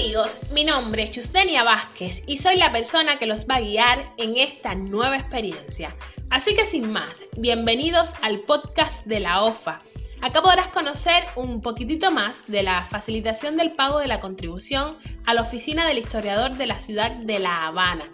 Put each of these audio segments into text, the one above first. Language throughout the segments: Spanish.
amigos, mi nombre es Justenia Vázquez y soy la persona que los va a guiar en esta nueva experiencia. Así que sin más, bienvenidos al podcast de la OFA. Acá podrás conocer un poquitito más de la facilitación del pago de la contribución a la oficina del historiador de la ciudad de La Habana.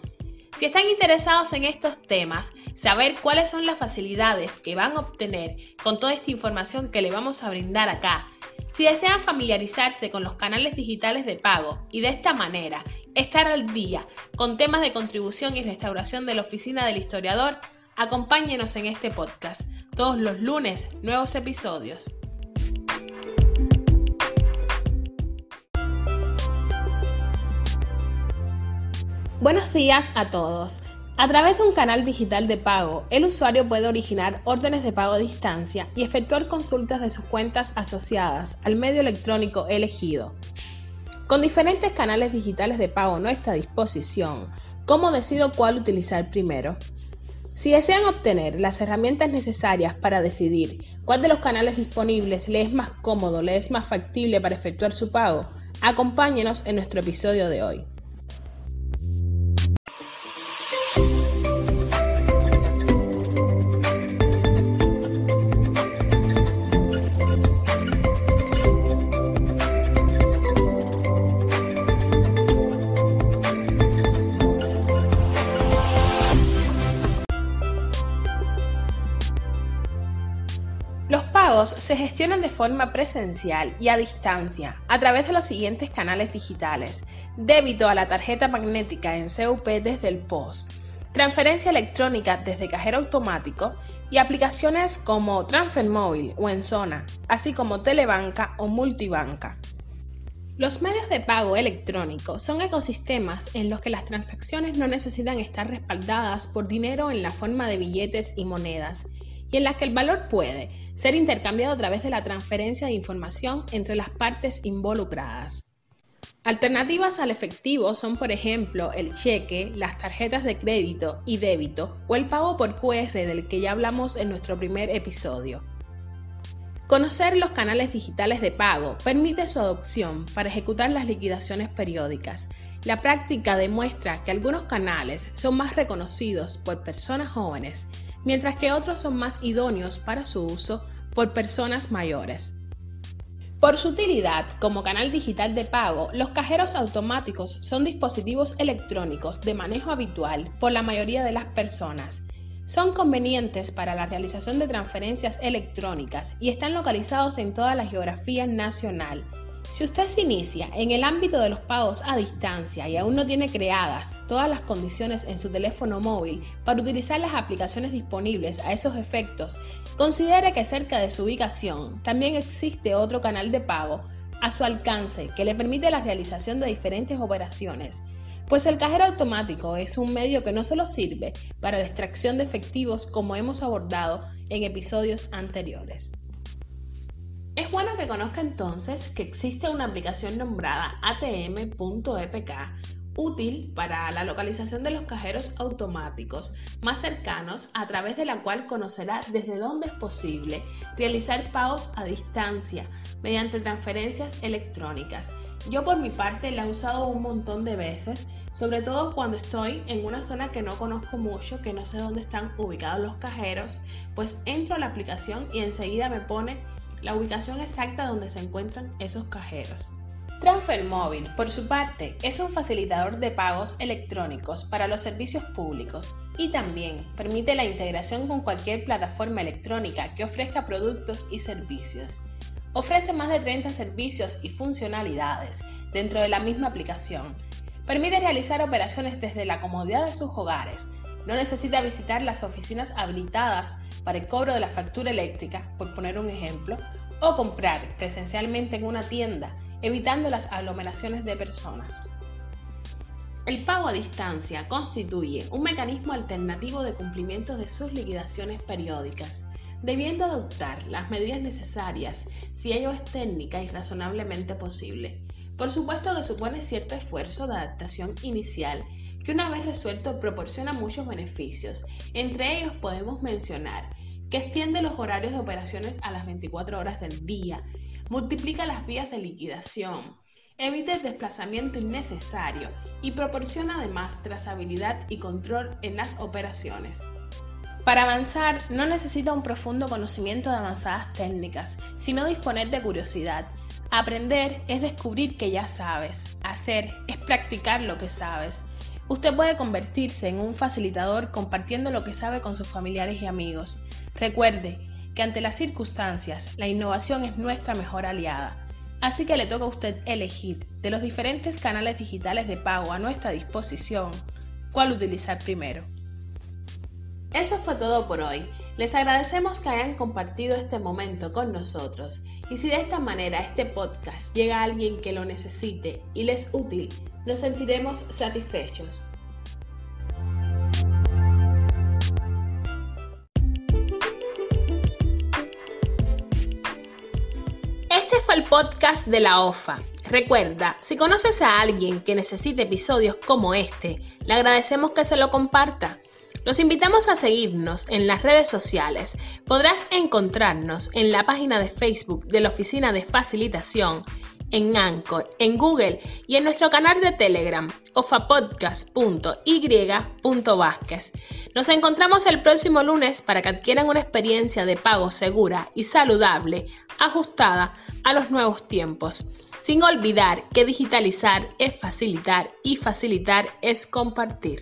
Si están interesados en estos temas, saber cuáles son las facilidades que van a obtener con toda esta información que le vamos a brindar acá si desean familiarizarse con los canales digitales de pago y de esta manera estar al día con temas de contribución y restauración de la oficina del historiador, acompáñenos en este podcast. Todos los lunes, nuevos episodios. Buenos días a todos. A través de un canal digital de pago, el usuario puede originar órdenes de pago a distancia y efectuar consultas de sus cuentas asociadas al medio electrónico elegido. Con diferentes canales digitales de pago a nuestra disposición, ¿cómo decido cuál utilizar primero? Si desean obtener las herramientas necesarias para decidir cuál de los canales disponibles le es más cómodo, le es más factible para efectuar su pago, acompáñenos en nuestro episodio de hoy. Se gestionan de forma presencial y a distancia a través de los siguientes canales digitales. Débito a la tarjeta magnética en CUP desde el POS, transferencia electrónica desde cajero automático y aplicaciones como Transfer Móvil o en zona, así como Telebanca o Multibanca. Los medios de pago electrónico son ecosistemas en los que las transacciones no necesitan estar respaldadas por dinero en la forma de billetes y monedas, y en las que el valor puede ser intercambiado a través de la transferencia de información entre las partes involucradas. Alternativas al efectivo son, por ejemplo, el cheque, las tarjetas de crédito y débito o el pago por QR del que ya hablamos en nuestro primer episodio. Conocer los canales digitales de pago permite su adopción para ejecutar las liquidaciones periódicas. La práctica demuestra que algunos canales son más reconocidos por personas jóvenes mientras que otros son más idóneos para su uso por personas mayores. Por su utilidad como canal digital de pago, los cajeros automáticos son dispositivos electrónicos de manejo habitual por la mayoría de las personas. Son convenientes para la realización de transferencias electrónicas y están localizados en toda la geografía nacional, si usted se inicia en el ámbito de los pagos a distancia y aún no tiene creadas todas las condiciones en su teléfono móvil para utilizar las aplicaciones disponibles a esos efectos, considere que cerca de su ubicación también existe otro canal de pago a su alcance que le permite la realización de diferentes operaciones, pues el cajero automático es un medio que no solo sirve para la extracción de efectivos como hemos abordado en episodios anteriores. Es bueno que conozca entonces que existe una aplicación nombrada atm.epk útil para la localización de los cajeros automáticos más cercanos a través de la cual conocerá desde dónde es posible realizar pagos a distancia mediante transferencias electrónicas. Yo por mi parte la he usado un montón de veces, sobre todo cuando estoy en una zona que no conozco mucho, que no sé dónde están ubicados los cajeros, pues entro a la aplicación y enseguida me pone la ubicación exacta donde se encuentran esos cajeros. Transfer Móvil, por su parte, es un facilitador de pagos electrónicos para los servicios públicos y también permite la integración con cualquier plataforma electrónica que ofrezca productos y servicios. Ofrece más de 30 servicios y funcionalidades dentro de la misma aplicación. Permite realizar operaciones desde la comodidad de sus hogares. No necesita visitar las oficinas habilitadas para el cobro de la factura eléctrica, por poner un ejemplo, o comprar presencialmente en una tienda, evitando las aglomeraciones de personas. El pago a distancia constituye un mecanismo alternativo de cumplimiento de sus liquidaciones periódicas, debiendo adoptar las medidas necesarias si ello es técnica y razonablemente posible. Por supuesto que supone cierto esfuerzo de adaptación inicial que una vez resuelto proporciona muchos beneficios. Entre ellos podemos mencionar que extiende los horarios de operaciones a las 24 horas del día, multiplica las vías de liquidación, evita el desplazamiento innecesario y proporciona además trazabilidad y control en las operaciones. Para avanzar no necesita un profundo conocimiento de avanzadas técnicas, sino disponer de curiosidad. Aprender es descubrir que ya sabes, hacer es practicar lo que sabes. Usted puede convertirse en un facilitador compartiendo lo que sabe con sus familiares y amigos. Recuerde que ante las circunstancias la innovación es nuestra mejor aliada. Así que le toca a usted elegir de los diferentes canales digitales de pago a nuestra disposición cuál utilizar primero. Eso fue todo por hoy. Les agradecemos que hayan compartido este momento con nosotros y si de esta manera este podcast llega a alguien que lo necesite y le es útil, nos sentiremos satisfechos. el podcast de la OFA. Recuerda, si conoces a alguien que necesite episodios como este, le agradecemos que se lo comparta. Los invitamos a seguirnos en las redes sociales. Podrás encontrarnos en la página de Facebook de la Oficina de Facilitación en Anchor, en Google y en nuestro canal de Telegram, ofapodcast.y.vázquez. Nos encontramos el próximo lunes para que adquieran una experiencia de pago segura y saludable, ajustada a los nuevos tiempos. Sin olvidar que digitalizar es facilitar y facilitar es compartir.